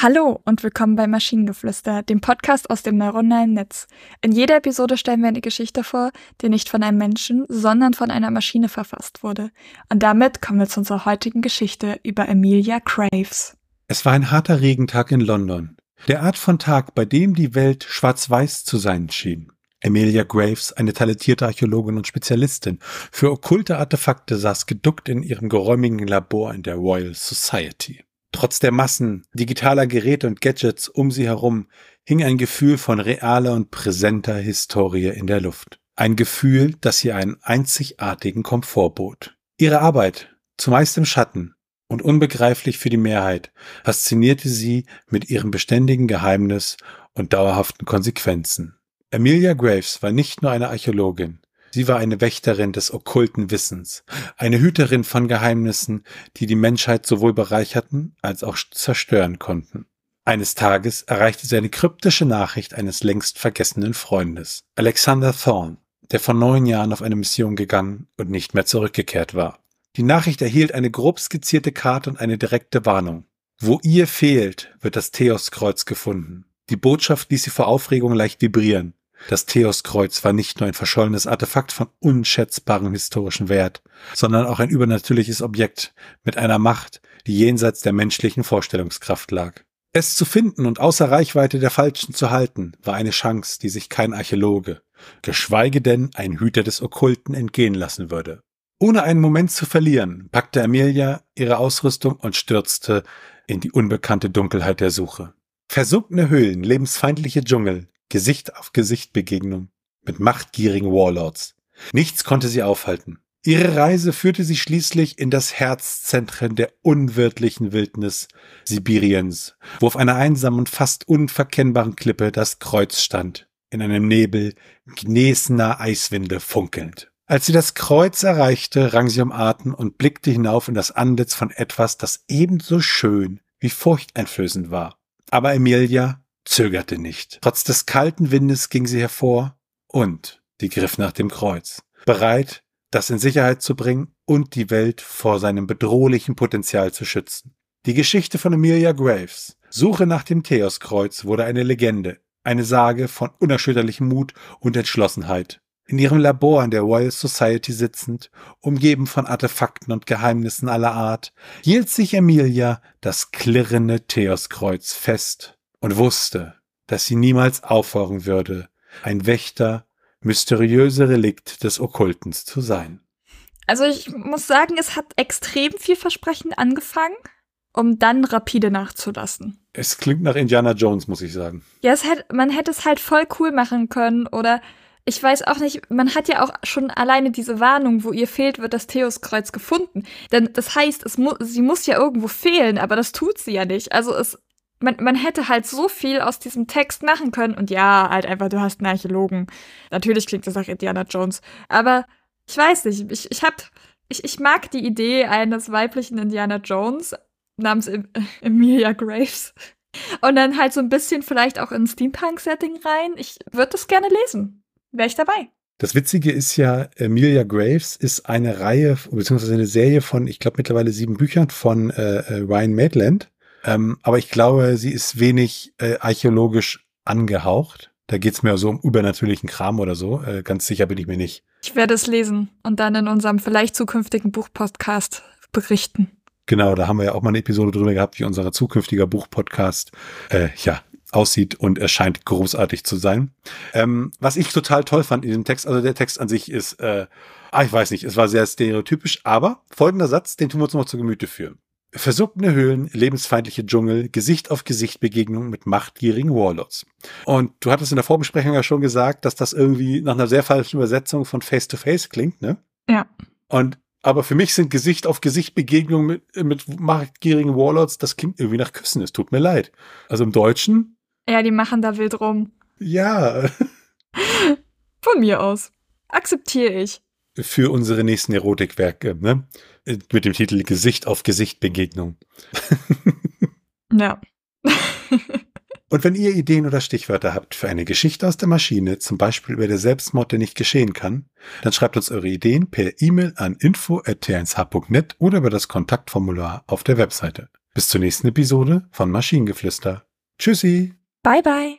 Hallo und willkommen bei Maschinengeflüster, dem Podcast aus dem neuronalen Netz. In jeder Episode stellen wir eine Geschichte vor, die nicht von einem Menschen, sondern von einer Maschine verfasst wurde. Und damit kommen wir zu unserer heutigen Geschichte über Emilia Graves. Es war ein harter Regentag in London. Der Art von Tag, bei dem die Welt schwarz-weiß zu sein schien. Emilia Graves, eine talentierte Archäologin und Spezialistin für okkulte Artefakte, saß geduckt in ihrem geräumigen Labor in der Royal Society. Trotz der Massen digitaler Geräte und Gadgets um sie herum hing ein Gefühl von realer und präsenter Historie in der Luft. Ein Gefühl, das ihr einen einzigartigen Komfort bot. Ihre Arbeit, zumeist im Schatten und unbegreiflich für die Mehrheit, faszinierte sie mit ihrem beständigen Geheimnis und dauerhaften Konsequenzen. Emilia Graves war nicht nur eine Archäologin, sie war eine Wächterin des okkulten Wissens, eine Hüterin von Geheimnissen, die die Menschheit sowohl bereicherten als auch zerstören konnten. Eines Tages erreichte sie eine kryptische Nachricht eines längst vergessenen Freundes, Alexander Thorne, der vor neun Jahren auf eine Mission gegangen und nicht mehr zurückgekehrt war. Die Nachricht erhielt eine grob skizzierte Karte und eine direkte Warnung. Wo ihr fehlt, wird das Theoskreuz gefunden. Die Botschaft ließ sie vor Aufregung leicht vibrieren. Das Theoskreuz war nicht nur ein verschollenes Artefakt von unschätzbarem historischen Wert, sondern auch ein übernatürliches Objekt mit einer Macht, die jenseits der menschlichen Vorstellungskraft lag. Es zu finden und außer Reichweite der Falschen zu halten, war eine Chance, die sich kein Archäologe, geschweige denn ein Hüter des Okkulten entgehen lassen würde. Ohne einen Moment zu verlieren, packte Amelia ihre Ausrüstung und stürzte in die unbekannte Dunkelheit der Suche. Versunkene Höhlen, lebensfeindliche Dschungel, Gesicht auf Gesicht Begegnung mit machtgierigen Warlords. Nichts konnte sie aufhalten. Ihre Reise führte sie schließlich in das Herzzentrum der unwirtlichen Wildnis Sibiriens, wo auf einer einsamen und fast unverkennbaren Klippe das Kreuz stand, in einem Nebel gnäsender Eiswinde funkelnd. Als sie das Kreuz erreichte, rang sie um Atem und blickte hinauf in das Antlitz von etwas, das ebenso schön wie furchteinflößend war. Aber Emilia zögerte nicht. Trotz des kalten Windes ging sie hervor und die griff nach dem Kreuz, bereit, das in Sicherheit zu bringen und die Welt vor seinem bedrohlichen Potenzial zu schützen. Die Geschichte von Amelia Graves, Suche nach dem Theoskreuz, wurde eine Legende, eine Sage von unerschütterlichem Mut und Entschlossenheit. In ihrem Labor in der Royal Society sitzend, umgeben von Artefakten und Geheimnissen aller Art, hielt sich Emilia das klirrende Theoskreuz fest und wusste, dass sie niemals aufhören würde, ein Wächter, mysteriöse Relikt des Okkultens zu sein. Also ich muss sagen, es hat extrem vielversprechend angefangen, um dann rapide nachzulassen. Es klingt nach Indiana Jones, muss ich sagen. Ja, es hätte, man hätte es halt voll cool machen können oder ich weiß auch nicht, man hat ja auch schon alleine diese Warnung, wo ihr fehlt, wird das Theoskreuz gefunden. Denn das heißt, es mu sie muss ja irgendwo fehlen, aber das tut sie ja nicht. Also es man, man hätte halt so viel aus diesem Text machen können. Und ja, halt einfach, du hast einen Archäologen. Natürlich klingt das nach Indiana Jones. Aber ich weiß nicht, ich, ich hab, ich, ich mag die Idee eines weiblichen Indiana Jones namens em Emilia Graves. Und dann halt so ein bisschen vielleicht auch in Steampunk-Setting rein. Ich würde das gerne lesen. Wäre ich dabei. Das Witzige ist ja, Emilia Graves ist eine Reihe, beziehungsweise eine Serie von, ich glaube, mittlerweile sieben Büchern von äh, äh Ryan Maitland. Ähm, aber ich glaube, sie ist wenig äh, archäologisch angehaucht. Da geht's mir so um übernatürlichen Kram oder so. Äh, ganz sicher bin ich mir nicht. Ich werde es lesen und dann in unserem vielleicht zukünftigen Buchpodcast berichten. Genau, da haben wir ja auch mal eine Episode drüber gehabt, wie unser zukünftiger Buchpodcast äh, ja, aussieht und erscheint großartig zu sein. Ähm, was ich total toll fand in dem Text, also der Text an sich ist, äh, ah, ich weiß nicht, es war sehr stereotypisch, aber folgender Satz, den tun wir uns noch mal zu Gemüte führen. Versunkene Höhlen, lebensfeindliche Dschungel, Gesicht auf Gesicht Begegnung mit machtgierigen Warlords. Und du hattest in der Vorbesprechung ja schon gesagt, dass das irgendwie nach einer sehr falschen Übersetzung von Face to Face klingt, ne? Ja. Und aber für mich sind Gesicht auf Gesicht Begegnungen mit, mit machtgierigen Warlords, das klingt irgendwie nach Küssen. Es tut mir leid. Also im Deutschen. Ja, die machen da wild rum. Ja. Von mir aus. Akzeptiere ich. Für unsere nächsten Erotikwerke, ne? Mit dem Titel Gesicht auf Gesicht Begegnung. ja. Und wenn ihr Ideen oder Stichwörter habt für eine Geschichte aus der Maschine, zum Beispiel über der Selbstmord, der nicht geschehen kann, dann schreibt uns eure Ideen per E-Mail an info.t1h.net oder über das Kontaktformular auf der Webseite. Bis zur nächsten Episode von Maschinengeflüster. Tschüssi. Bye bye.